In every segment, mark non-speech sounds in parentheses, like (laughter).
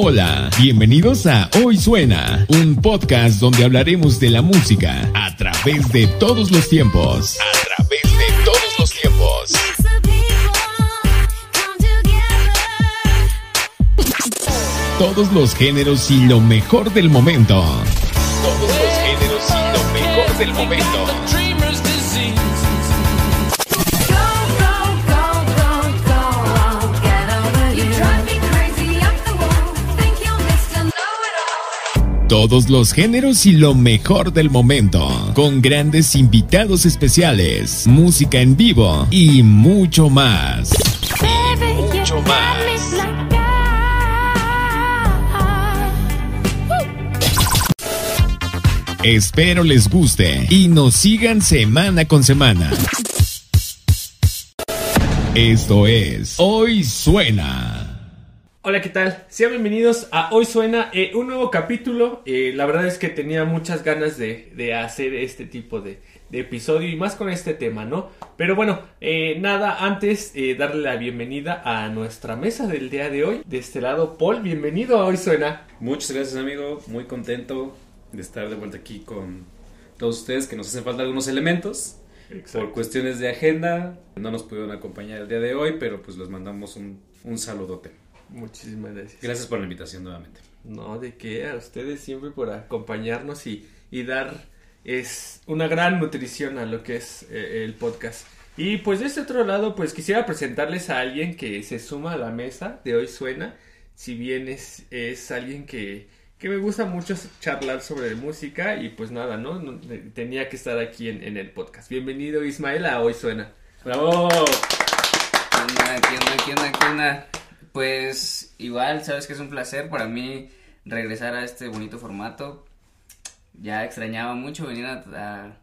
Hola, bienvenidos a Hoy Suena, un podcast donde hablaremos de la música a través de todos los tiempos. A través de todos los tiempos. Todos los géneros y lo mejor del momento. Todos los géneros y lo mejor del momento. Todos los géneros y lo mejor del momento, con grandes invitados especiales, música en vivo y mucho más. Mucho más. Espero les guste y nos sigan semana con semana. Esto es Hoy Suena. Hola, ¿qué tal? Sean bienvenidos a Hoy Suena, eh, un nuevo capítulo. Eh, la verdad es que tenía muchas ganas de, de hacer este tipo de, de, episodio y más con este tema, ¿no? Pero bueno, eh, nada, antes darle la bienvenida a nuestra mesa del día de hoy. De este lado, Paul, bienvenido a Hoy Suena. Muchas gracias, amigo. Muy contento de estar de vuelta aquí con todos ustedes, que nos hacen falta algunos elementos. Exacto. Por cuestiones de agenda, no nos pudieron acompañar el día de hoy, pero pues les mandamos un, un saludote. Muchísimas gracias. Gracias por la invitación nuevamente. No, de qué, a ustedes siempre por acompañarnos y, y dar es una gran nutrición a lo que es eh, el podcast. Y pues de este otro lado, pues quisiera presentarles a alguien que se suma a la mesa de hoy suena, si bien es, es alguien que, que me gusta mucho charlar sobre música y pues nada, ¿no? tenía que estar aquí en, en, el podcast. Bienvenido Ismael a Hoy Suena. ¡Bravo! ¿Qué onda, qué onda, qué onda, qué onda? Pues igual, sabes que es un placer para mí regresar a este bonito formato. Ya extrañaba mucho venir a,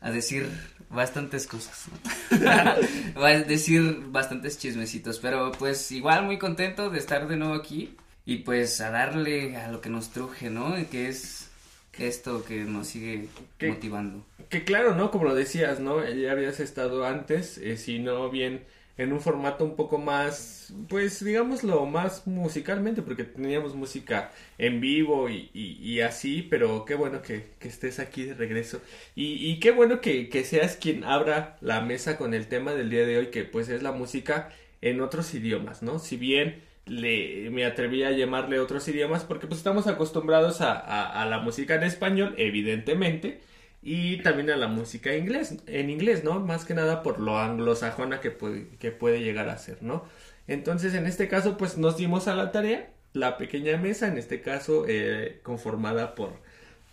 a, decir bastantes cosas, (laughs) a decir bastantes chismecitos, pero pues igual muy contento de estar de nuevo aquí y pues a darle a lo que nos truje, ¿no? Que es esto que nos sigue motivando. Que claro, ¿no? Como lo decías, ¿no? Ya habías estado antes, eh, si no bien en un formato un poco más, pues digámoslo, más musicalmente, porque teníamos música en vivo y, y, así, pero qué bueno que, que, estés aquí de regreso. Y, y qué bueno que, que, seas quien abra la mesa con el tema del día de hoy, que pues es la música en otros idiomas, ¿no? Si bien le, me atreví a llamarle otros idiomas, porque pues estamos acostumbrados a, a, a la música en español, evidentemente, y también a la música inglés, en inglés, ¿no? Más que nada por lo anglosajona que puede, que puede llegar a ser, ¿no? Entonces, en este caso, pues nos dimos a la tarea, la pequeña mesa, en este caso, eh, conformada por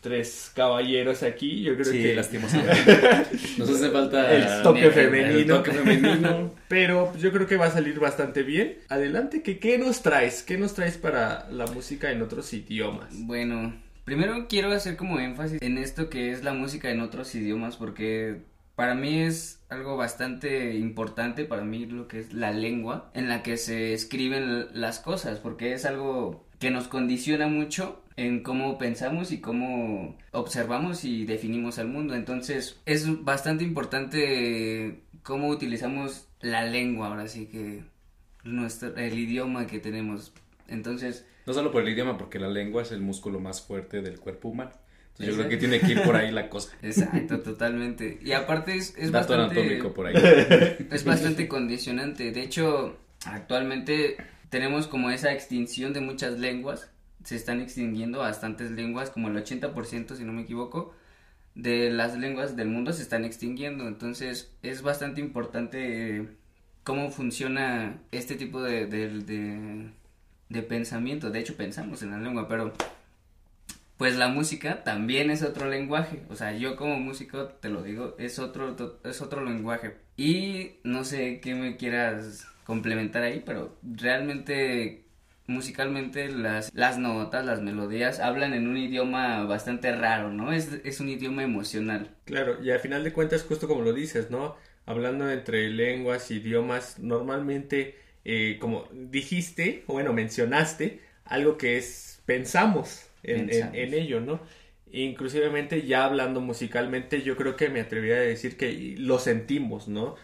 tres caballeros aquí, yo creo sí, que... lastimosamente. (laughs) Nos hace falta... El toque femenino. El toque femenino. Pero yo creo que va a salir bastante bien. Adelante, ¿qué, ¿qué nos traes? ¿Qué nos traes para la música en otros idiomas? Bueno, Primero quiero hacer como énfasis en esto que es la música en otros idiomas porque para mí es algo bastante importante para mí lo que es la lengua en la que se escriben las cosas porque es algo que nos condiciona mucho en cómo pensamos y cómo observamos y definimos al mundo. Entonces es bastante importante cómo utilizamos la lengua ahora sí que nuestro el idioma que tenemos. Entonces no solo por el idioma, porque la lengua es el músculo más fuerte del cuerpo humano. Entonces yo creo que tiene que ir por ahí la cosa. (laughs) Exacto, totalmente. Y aparte es, es Dato bastante... anatómico por ahí. (laughs) Es bastante condicionante. De hecho, actualmente tenemos como esa extinción de muchas lenguas. Se están extinguiendo bastantes lenguas, como el 80%, si no me equivoco, de las lenguas del mundo se están extinguiendo. Entonces es bastante importante cómo funciona este tipo de, de de pensamiento. De hecho, pensamos en la lengua, pero pues la música también es otro lenguaje. O sea, yo como músico te lo digo, es otro, es otro lenguaje. Y no sé qué me quieras complementar ahí, pero realmente musicalmente las, las notas, las melodías hablan en un idioma bastante raro, ¿no? Es, es un idioma emocional. Claro, y al final de cuentas, justo como lo dices, ¿no? Hablando entre lenguas, idiomas, normalmente eh, como dijiste, o bueno, mencionaste, algo que es, pensamos en, en, ello, ¿no? Inclusivemente ya hablando musicalmente, yo creo que me atrevería a decir que lo sentimos, ¿no?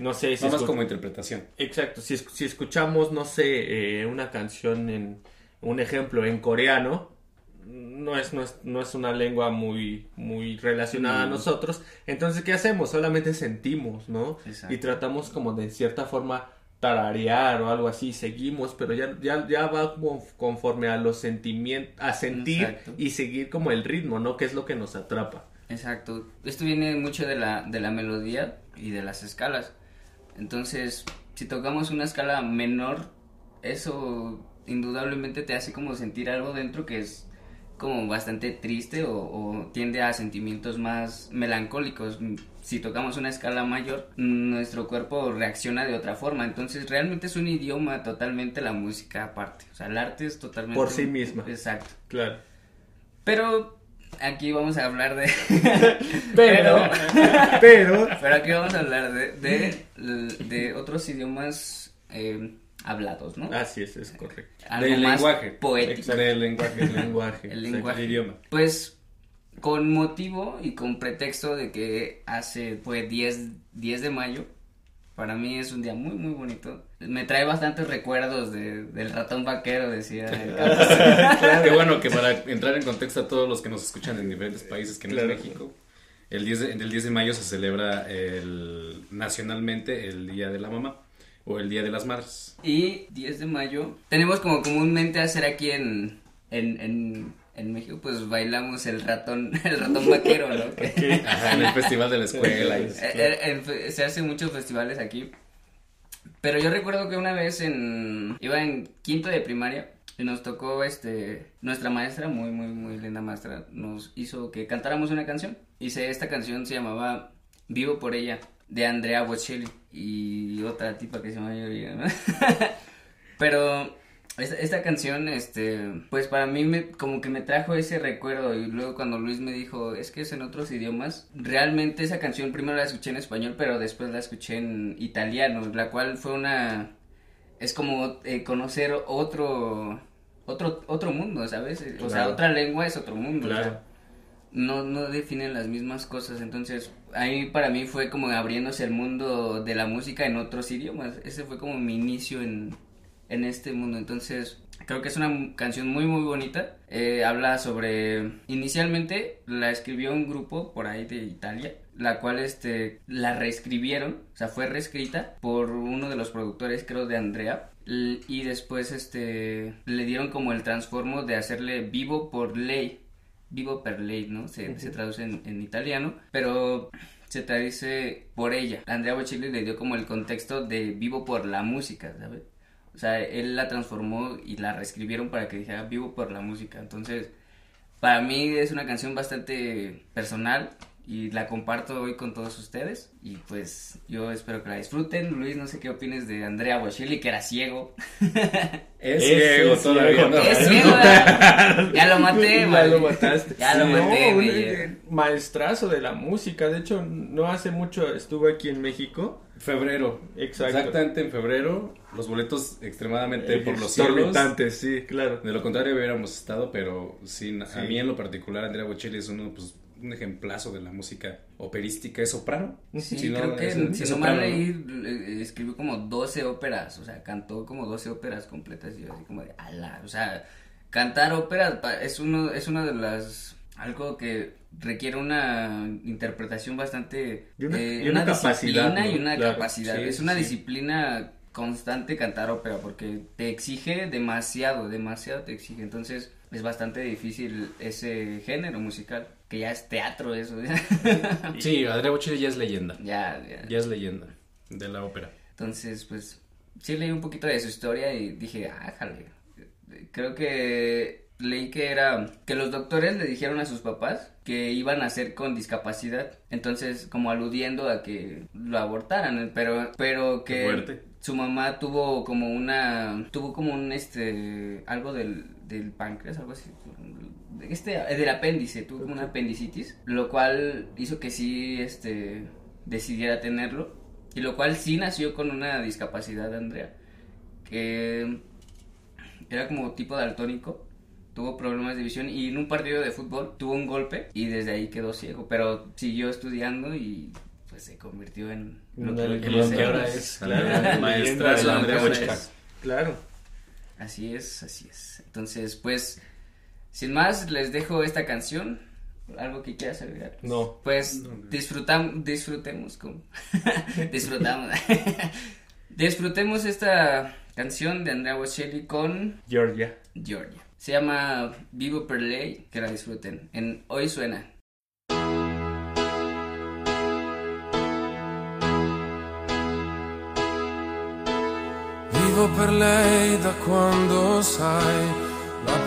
No sé si... más como interpretación. Exacto, si, si escuchamos, no sé, eh, una canción en, un ejemplo en coreano, no es, no es, no es una lengua muy, muy relacionada a mm. nosotros. Entonces, ¿qué hacemos? Solamente sentimos, ¿no? Y tratamos como de cierta forma tararear o algo así, seguimos, pero ya, ya, ya va conforme a los sentimientos, a sentir y seguir como el ritmo, ¿no? Que es lo que nos atrapa. Exacto. Esto viene mucho de la, de la melodía y de las escalas. Entonces, si tocamos una escala menor, eso indudablemente te hace como sentir algo dentro que es como bastante triste o, tiende a sentimientos más melancólicos. Si tocamos una escala mayor, nuestro cuerpo reacciona de otra forma. Entonces, realmente es un idioma totalmente la música aparte. O sea, el arte es totalmente... Por sí misma. Exacto. Claro. Pero aquí vamos a hablar de... (laughs) pero, (laughs) pero... Pero aquí vamos a hablar de, de, otros idiomas... Eh, hablados, ¿no? Así es, es correcto. del lenguaje. Poético. Del lenguaje. El lenguaje. (laughs) el lenguaje. El idioma. Pues con motivo y con pretexto de que hace, fue 10, 10 de mayo, para mí es un día muy, muy bonito. Me trae bastantes recuerdos de, del ratón vaquero, decía. (laughs) Qué bueno que para entrar en contexto a todos los que nos escuchan en diferentes países que no es México, el 10, de, el 10 de mayo se celebra el, nacionalmente el Día de la Mamá o el Día de las Madres. Y 10 de mayo tenemos como comúnmente hacer aquí en, en, en, México, pues bailamos el ratón, (laughs) el ratón vaquero, ¿no? (laughs) en el festival de la escuela. Eh, se hacen muchos festivales aquí. Pero yo recuerdo que una vez en iba en quinto de primaria y nos tocó este nuestra maestra muy muy muy linda maestra nos hizo que cantáramos una canción. Hice esta canción se llamaba Vivo por ella de Andrea Bocelli y otra tipa que se llama (laughs) Pero esta, esta, canción, este, pues para mí me, como que me trajo ese recuerdo y luego cuando Luis me dijo, es que es en otros idiomas, realmente esa canción primero la escuché en español, pero después la escuché en italiano, la cual fue una, es como eh, conocer otro, otro, otro mundo, ¿sabes? O sea, otra lengua es otro mundo. Claro no, no definen las mismas cosas. Entonces, ahí para mí fue como abriéndose el mundo de la música en otros idiomas. Ese fue como mi inicio en, en este mundo. Entonces, creo que es una canción muy, muy bonita. Eh, habla sobre. Inicialmente la escribió un grupo por ahí de Italia. La cual este la reescribieron, o sea, fue reescrita por uno de los productores, creo, de Andrea. Y después este le dieron como el transformo de hacerle vivo por ley vivo per ley, ¿no? Se, traduce en, italiano, pero se traduce por ella. Andrea Bocelli le dio como el contexto de vivo por la música, ¿sabes? O sea, él la transformó y la reescribieron para que dijera vivo por la música. Entonces, para mí es una canción bastante personal y la comparto hoy con todos ustedes y pues yo espero que la disfruten. Luis, no sé qué opines de Andrea Bocelli que era ciego. (laughs) Es, ciego todavía. Es ciego. (laughs) ya lo maté, Ya lo mataste. Ya lo maté. maestrazo de la música. De hecho, no hace mucho estuve aquí en México. Febrero. Exacto. Exactamente en febrero. Los boletos extremadamente por los cielos. sí, claro. De lo contrario hubiéramos estado, pero sí, a mí en lo particular Andrea Bocelli es uno pues un ejemplazo de la música operística, es soprano. Sí, creo que si no mal leí, escribió como 12 óperas, o sea, cantó como 12 óperas completas y así como de, ala, o sea, cantar óperas es uno, es una de las, algo que requiere una interpretación bastante, y una, eh, capacidad, y una capacidad, es una disciplina constante cantar ópera porque te exige demasiado, demasiado te exige, entonces es bastante difícil ese género musical, que ya es teatro eso. (laughs) sí, Andrea Bocelli ya es leyenda. Ya, ya. Ya es leyenda de la ópera. Entonces, pues, sí leí un poquito de su historia y dije, ah, jale. Creo que leí que era que los doctores le dijeron a sus papás que iban a hacer con discapacidad, entonces como aludiendo a que lo abortaran, pero pero que su mamá tuvo como una tuvo como un este algo del del páncreas, algo así. Este, del apéndice, tuvo una apendicitis, lo cual hizo que sí este, decidiera tenerlo. Y lo cual sí nació con una discapacidad, Andrea, que era como tipo daltónico, tuvo problemas de visión y en un partido de fútbol tuvo un golpe y desde ahí quedó ciego, pero siguió estudiando y pues se convirtió en lo que, ahora es, claro, maestra de la Andrea Claro. Así es, así es. Entonces, pues, sin más, les dejo esta canción. ¿Algo que quieras agregar? No. Pues disfrutam, disfrutemos como (laughs) disfrutamos. (laughs) disfrutemos esta canción de Andrea Bocelli con Georgia. Georgia. Se llama Vivo per Ley, que la disfruten. En Hoy Suena. Vivo per lei da quando sai,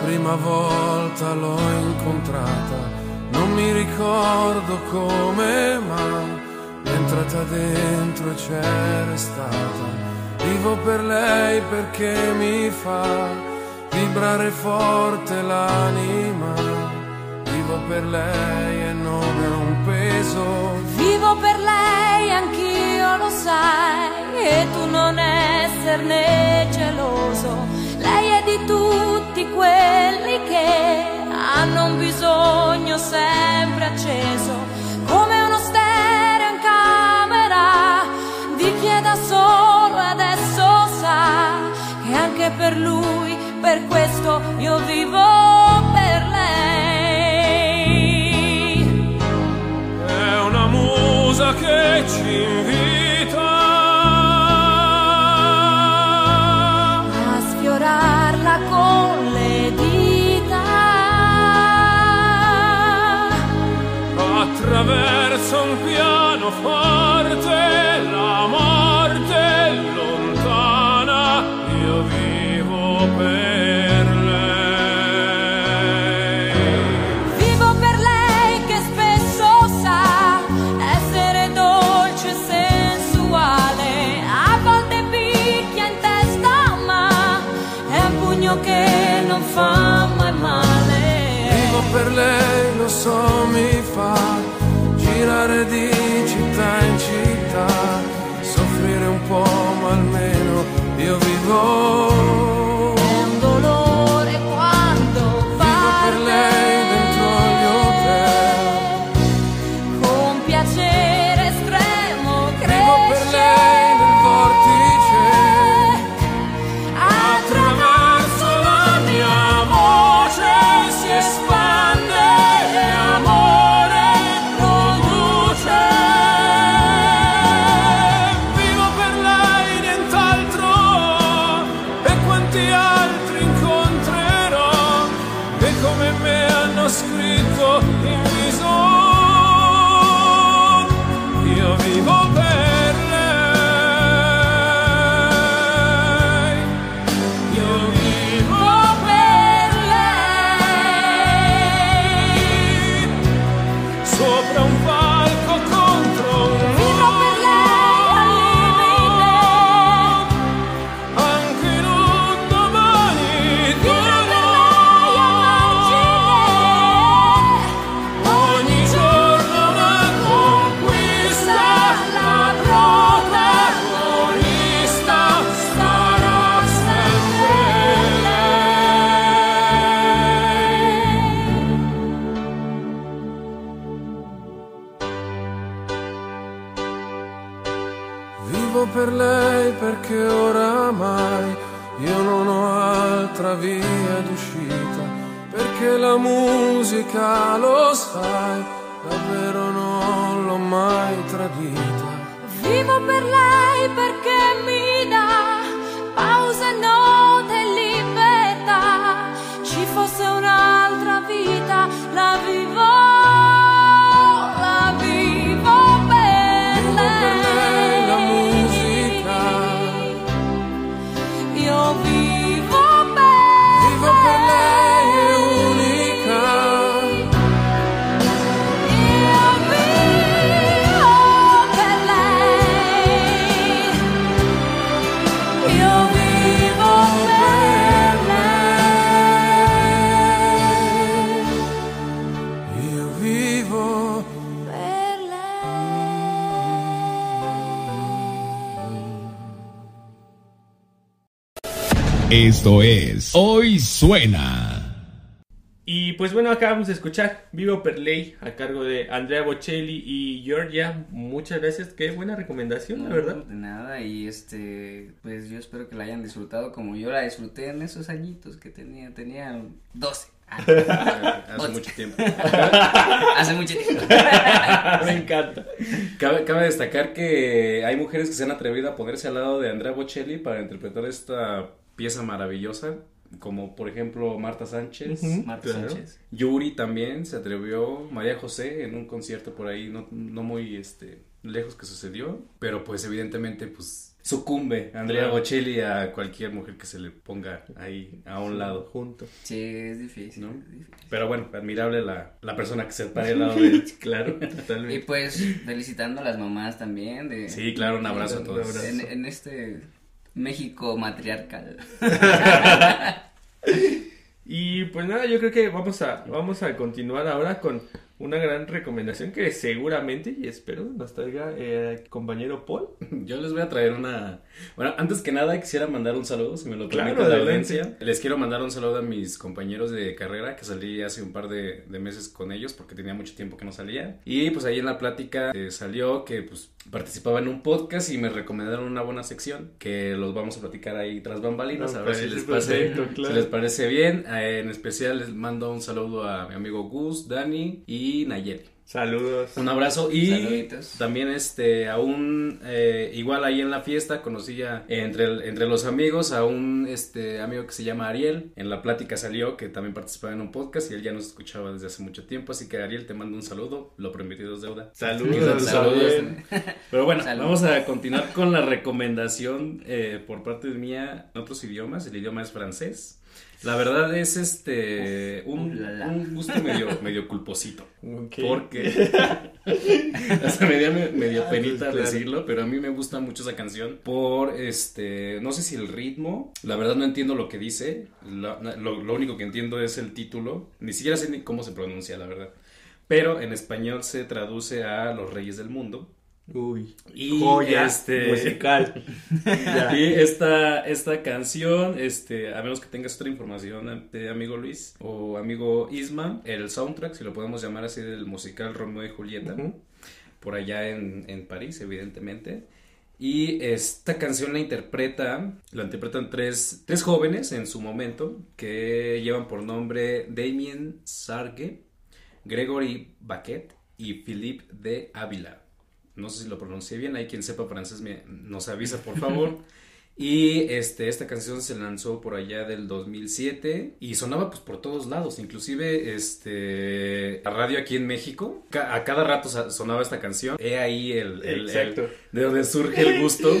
prima volta l'ho incontrata. Non mi ricordo come, ma è entrata dentro e c'è restata. Vivo per lei perché mi fa vibrare forte l'anima. Vivo per lei e non è un peso. Vivo per lei, anch'io lo sai, e tu non esserne geloso. Di tutti quelli che hanno un bisogno sempre acceso, come uno stereo in camera di chi è da solo adesso sa che anche per lui, per questo io vivo per lei. È una musa che ci invita forte la morte lontana io vivo per lei Vivo per lei che spesso sa essere dolce e sensuale. A volte picchia in testa, ma è un pugno che non fa mai male. vivo per lei lo so mi fa know Esto es Hoy Suena. Y pues bueno, acabamos de escuchar Vivo per Ley a cargo de Andrea Bocelli y Georgia. Muchas gracias, qué buena recomendación, la verdad. De nada, y este, pues yo espero que la hayan disfrutado como yo la disfruté en esos añitos que tenía, tenía 12. (laughs) (laughs) Hace mucho tiempo. Hace mucho tiempo. Me encanta. Cabe, cabe, destacar que hay mujeres que se han atrevido a ponerse al lado de Andrea Bocelli para interpretar esta pieza maravillosa como por ejemplo Marta Sánchez, Marta Sánchez. Yuri también se atrevió, María José en un concierto por ahí no, no muy este lejos que sucedió, pero pues evidentemente pues sucumbe Andrea Bocelli a cualquier mujer que se le ponga ahí a un lado junto. Sí, es difícil, ¿no? Pero bueno, admirable la, la persona que se pare al (laughs) lado de él. claro, totalmente. Y pues felicitando a las mamás también de Sí, claro, un abrazo a todos. En, en este México matriarcal. (laughs) y pues nada, yo creo que vamos a, vamos a continuar ahora con una gran recomendación que seguramente y espero nos traiga eh, compañero Paul. (laughs) Yo les voy a traer una. Bueno, antes que nada quisiera mandar un saludo, si me lo permite claro, la audiencia. Les quiero mandar un saludo a mis compañeros de carrera que salí hace un par de, meses con ellos porque tenía mucho tiempo que no salía. Y pues ahí en la plática eh, salió que pues participaba en un podcast y me recomendaron una buena sección que los vamos a platicar ahí tras bambalinas a ver si les, les parece bien. Eh, en especial les mando un saludo a mi amigo Gus, Dani y Nayeli. Saludos. Un abrazo y también este aún eh, igual ahí en la fiesta conocí ya entre, entre los amigos a un este amigo que se llama Ariel. En la plática salió que también participaba en un podcast y él ya nos escuchaba desde hace mucho tiempo, así que Ariel te mando un saludo, lo prometido es deuda. Saludos. Saludos. (laughs) Pero bueno, vamos a continuar con la recomendación eh, por parte de mía en otros idiomas, el idioma es francés. La verdad es este un, gusto medio, medio culposito. Porque (laughs) (laughs) hasta me dio medio ah, penita decirlo, pero a mí me gusta mucho esa canción por este, no sé si el ritmo, la verdad no entiendo lo que dice, lo, lo único que entiendo es el título, ni siquiera sé ni cómo se pronuncia, la verdad. Pero en español se traduce a Los Reyes del Mundo. Uy, y joya este, musical. (laughs) y esta, esta canción, este, a menos que tengas otra información de amigo Luis o amigo Isma, el soundtrack, si lo podemos llamar así, del musical Romeo y Julieta, por allá en, en París, evidentemente. Y esta canción la interpreta, la interpretan tres, tres jóvenes en su momento que llevan por nombre Damien Sargue, Gregory Baquet y Philippe de Ávila no sé si lo pronuncié bien, hay quien sepa francés me, nos avisa por favor. (laughs) y este, esta canción se lanzó por allá del 2007 y sonaba pues por todos lados, inclusive este, la radio aquí en México, a cada rato sonaba esta canción, he ahí el, el, de donde surge el gusto.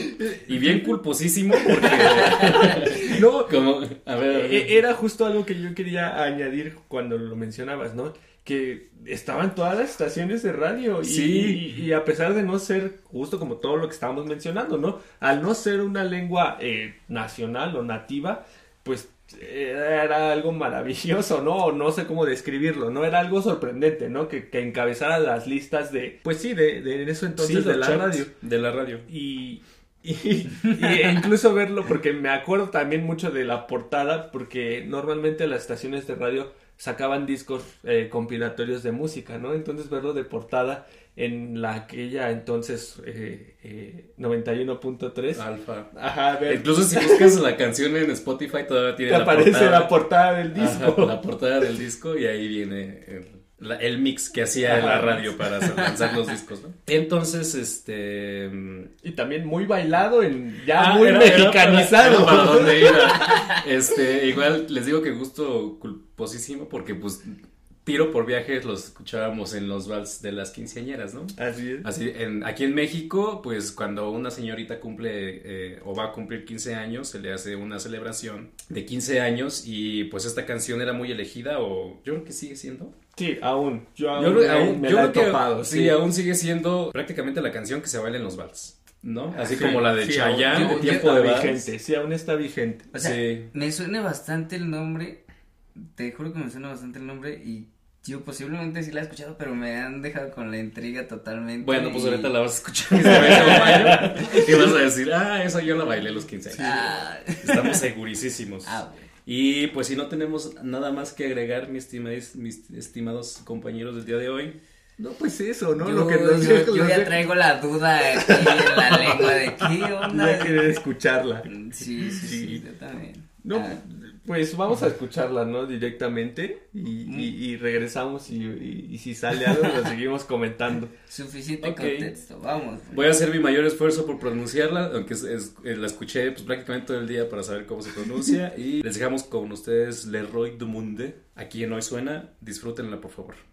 Y bien culposísimo porque (laughs) no, como, a ver, e, era justo algo que yo quería añadir cuando lo mencionabas, ¿no? Que estaban todas las estaciones de radio y, y, a pesar de no ser justo como todo lo que estábamos mencionando, ¿no? Al no ser una lengua eh, nacional o nativa, pues era algo maravilloso, ¿no? No sé cómo describirlo, ¿no? Era algo sorprendente, ¿no? Que, que encabezara las listas de, pues sí, de, de en eso entonces de la radio. De la radio. Y, y, y, incluso verlo porque me acuerdo también mucho de la portada porque normalmente las estaciones de radio sacaban discos eh, compilatorios de música, ¿no? Entonces verlo de portada en la aquella entonces eh, eh, 91.3 Alfa. Ajá, ver. Incluso si buscas la canción en Spotify todavía tiene la aparece portada. la portada del disco. la portada del disco y ahí viene el mix que hacía la radio para lanzar los discos, ¿no? Entonces, este... Y también muy bailado, en ya ah, muy mexicanizado. (laughs) Este, igual les digo que gusto culposísimo porque pues tiro por viajes los escuchábamos en los vals de las quinceañeras, ¿no? Así es. Así, en, aquí en México, pues cuando una señorita cumple eh, o va a cumplir 15 años, se le hace una celebración de 15 años y pues esta canción era muy elegida o yo creo que sigue siendo. Sí, aún. Yo aún, me, la he topado. sí. aún sigue siendo prácticamente la canción que se baila en los vals. ¿no? Así como la de Chayanne, tiempo de vigente, sí, aún está vigente. O sea, me suena bastante el nombre, te juro que me suena bastante el nombre y yo posiblemente sí la he escuchado, pero me han dejado con la intriga totalmente. Bueno, pues ahorita la vas a escuchar (laughs) y vas a decir, ah, eso yo la bailé a los 15 años. Ah. Estamos segurísimos. Ah, Y pues si no tenemos nada más que agregar, mis, mis estimados compañeros del día de hoy. No, pues eso, ¿no? Yo, Lo que yo, ya traigo la duda aquí en la lengua de qué (laughs) onda. No querer escucharla. Sí, sí, sí, yo también. No, ah. pues vamos a escucharla, ¿no? Directamente y, y, regresamos y, si sale algo lo seguimos comentando. (laughs) Suficiente contexto, vamos. Voy a hacer mi mayor esfuerzo por pronunciarla, aunque eh, la escuché pues, prácticamente todo el día para saber cómo se pronuncia (laughs) y les dejamos con ustedes Leroy du Monde, aquí en Hoy Suena, disfrútenla por favor.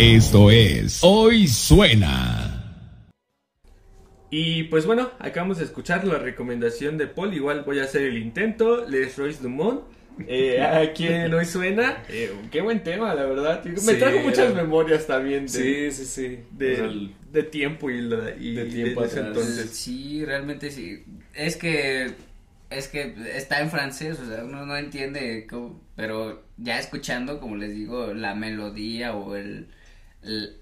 Esto es Hoy Suena. Y pues bueno, acabamos de escuchar la recomendación de Paul. Igual voy a hacer el intento. Les Royce Dumont. Eh, (laughs) aquí en Hoy Suena. Eh, qué buen tema, la verdad. Me trajo muchas memorias también. De, sí, sí, sí. De, tiempo y, de tiempo entonces. Sí, realmente sí. Es que es que está en francés, o sea, uno no entiende, pero ya escuchando, como les digo, la melodía o el,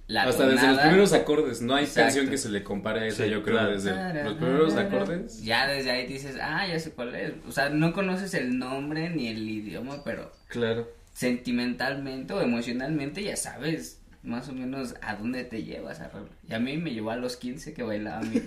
la Hasta desde los primeros acordes, no hay canción que se le compare a esa, yo creo, desde los primeros acordes. Ya desde ahí dices, ah, ya sé cuál es. O sea, no conoces el nombre ni el idioma, pero. Claro. Sentimentalmente o emocionalmente ya sabes más o menos a dónde te llevas a Y a mí me llevó a los 15 que bailaba a mí.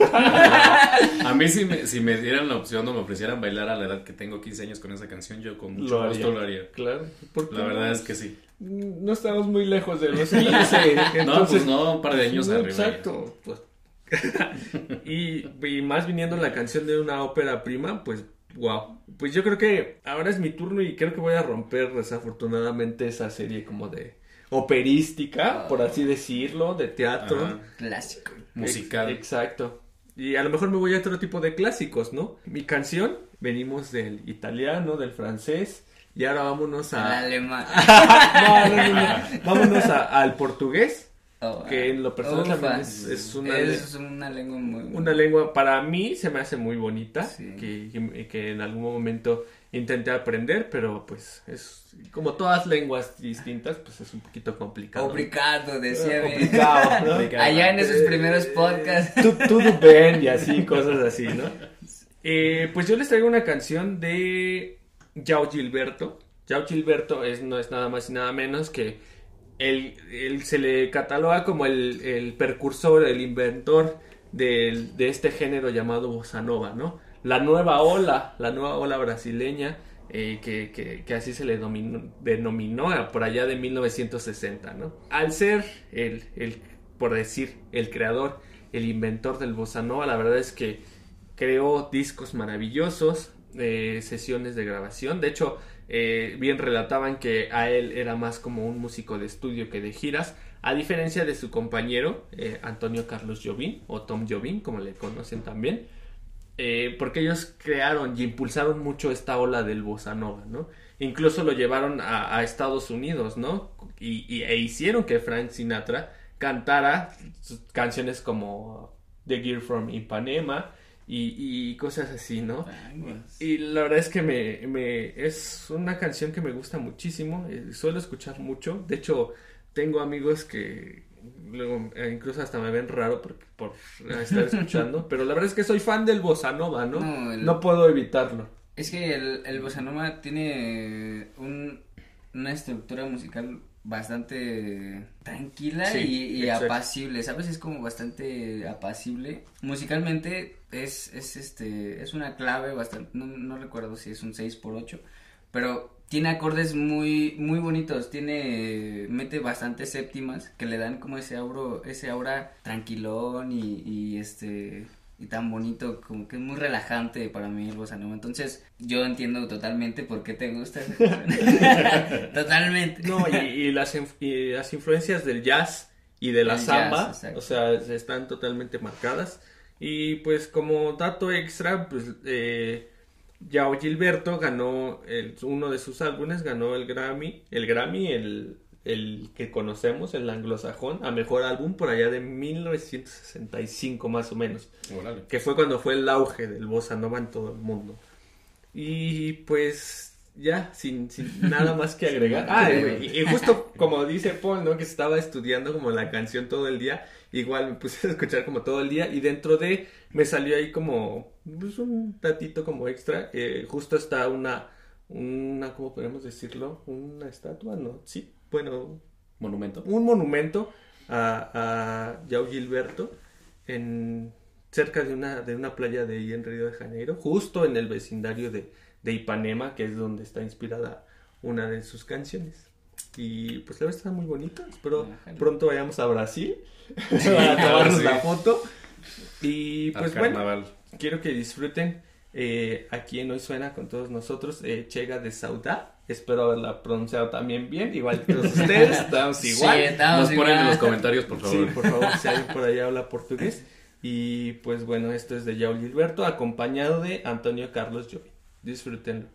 a mí si me, si me dieran la opción o me ofrecieran bailar a la edad que tengo 15 años con esa canción, yo con mucho lo gusto lo haría. Claro. La verdad es que sí. No estamos muy lejos de los (laughs) 15. no, pues no, un par de años arriba. Exacto. Pues. (laughs) y, y más viniendo la canción de una ópera prima, pues Wow. Pues yo creo que ahora es mi turno y creo que voy a romper desafortunadamente esa serie como de operística, por así decirlo, de teatro. Clásico. Musical. exacto. Y a lo mejor me voy a otro tipo de clásicos, ¿no? Mi canción, venimos del italiano, del francés, y ahora vámonos a... alemán. (laughs) (laughs) Vámonos al portugués. Oh, que en lo personal también es, una, es una lengua muy una lengua para mí se me hace muy bonita que, que, en algún momento intenté aprender, pero pues es como todas lenguas distintas, pues es un poquito complicado. Complicado, decía. Complicado, (laughs) Allá en esos primeros podcasts. Todo bien y así, cosas así, ¿no? Eh, pues yo les traigo una canción de Yao Gilberto. Yao Gilberto es, no es nada más y nada menos que él, se le cataloga como el, el precursor, el inventor de, este género llamado bossa nova, ¿no? la nueva ola, la nueva ola brasileña, eh, que, así se le denominó por allá de 1960, ¿no? Al ser el, el, por decir, el creador, el inventor del bossa nova, la verdad es que creó discos maravillosos, eh, sesiones de grabación, de hecho, eh, bien relataban que a él era más como un músico de estudio que de giras, a diferencia de su compañero Antonio Carlos Jobim o Tom Jobim, como le conocen también, eh, porque ellos crearon y impulsaron mucho esta ola del bossa nova, ¿no? Incluso lo llevaron a, Estados Unidos, ¿no? Y, e hicieron que Frank Sinatra cantara canciones como The Gear from Ipanema y, cosas así, ¿no? Y, la verdad es que me, me, es una canción que me gusta muchísimo, eh, suelo escuchar mucho, de hecho tengo amigos que, luego eh, incluso hasta me ven raro por, por estar escuchando, (laughs) pero la verdad es que soy fan del bossa nova, ¿no? No, puedo evitarlo. Es que el, el bossa nova tiene un, una estructura musical bastante tranquila y, apacible, ¿sabes? Es como bastante apacible. Musicalmente es, es este es una clave bastante no, no recuerdo si es un 6 por 8, pero tiene acordes muy muy bonitos, tiene mete bastantes séptimas que le dan como ese aura ese aura tranquilón y, este y tan bonito, como que es muy relajante para mí el bossa nova. Entonces, yo entiendo totalmente por qué te gusta. (laughs) totalmente. No, y, las, las influencias del jazz y de la samba, o sea, están totalmente marcadas. Y pues como dato extra, pues eh, Yao Gilberto ganó uno de sus álbumes, ganó el Grammy, el Grammy, el, el que conocemos, el anglosajón, a mejor álbum por allá de 1965 más o menos. Que fue cuando fue el auge del bossa nova en todo el mundo. Y pues ya, sin, sin (laughs) nada más que agregar. Ah, y, justo como dice Paul, ¿no? Que estaba estudiando como la canción todo el día. Igual me puse a escuchar como todo el día. Y dentro de, me salió ahí como pues, un ratito como extra. Eh, justo está una, una, ¿cómo podemos decirlo? Una estatua, ¿no? Sí, bueno. Monumento. Un monumento a, a Yao Gilberto en cerca de una, de una playa de ahí en Río de Janeiro, justo en el vecindario de, de Ipanema, que es donde está inspirada una de sus canciones. Y pues la verdad está muy bonita. Espero pronto vayamos a Brasil para (laughs) tomarnos la foto. Y pues bueno, quiero que disfruten eh, aquí en Hoy Suena con todos nosotros eh, Chega de Saudá. Espero haberla pronunciado también bien, igual que todos (laughs) ustedes. Estamos igual. Nos ponen en los comentarios, por favor. Sí, por favor, si alguien por ahí habla portugués. Y pues bueno, esto es de Yao Gilberto, acompañado de Antonio Carlos Joy. Disfrútenlo.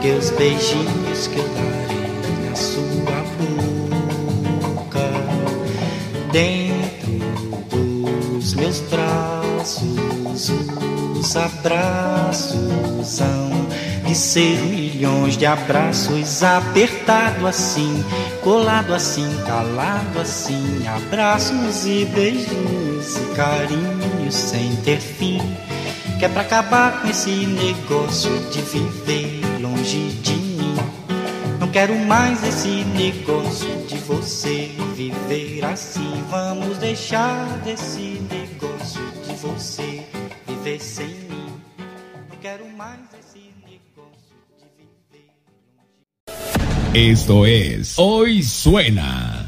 que os beijinhos que eu darei na sua boca. Dentro dos meus braços, os abraços são de ser milhões de abraços apertado assim, colado assim, calado assim, abraços e beijinhos e carinhos sem ter fim. Que é pra acabar com esse negócio de viver longe de mim. Não quero mais esse negócio de você viver assim. Vamos deixar desse negócio de você viver sem mim. Não quero mais esse Esto es Hoy Suena.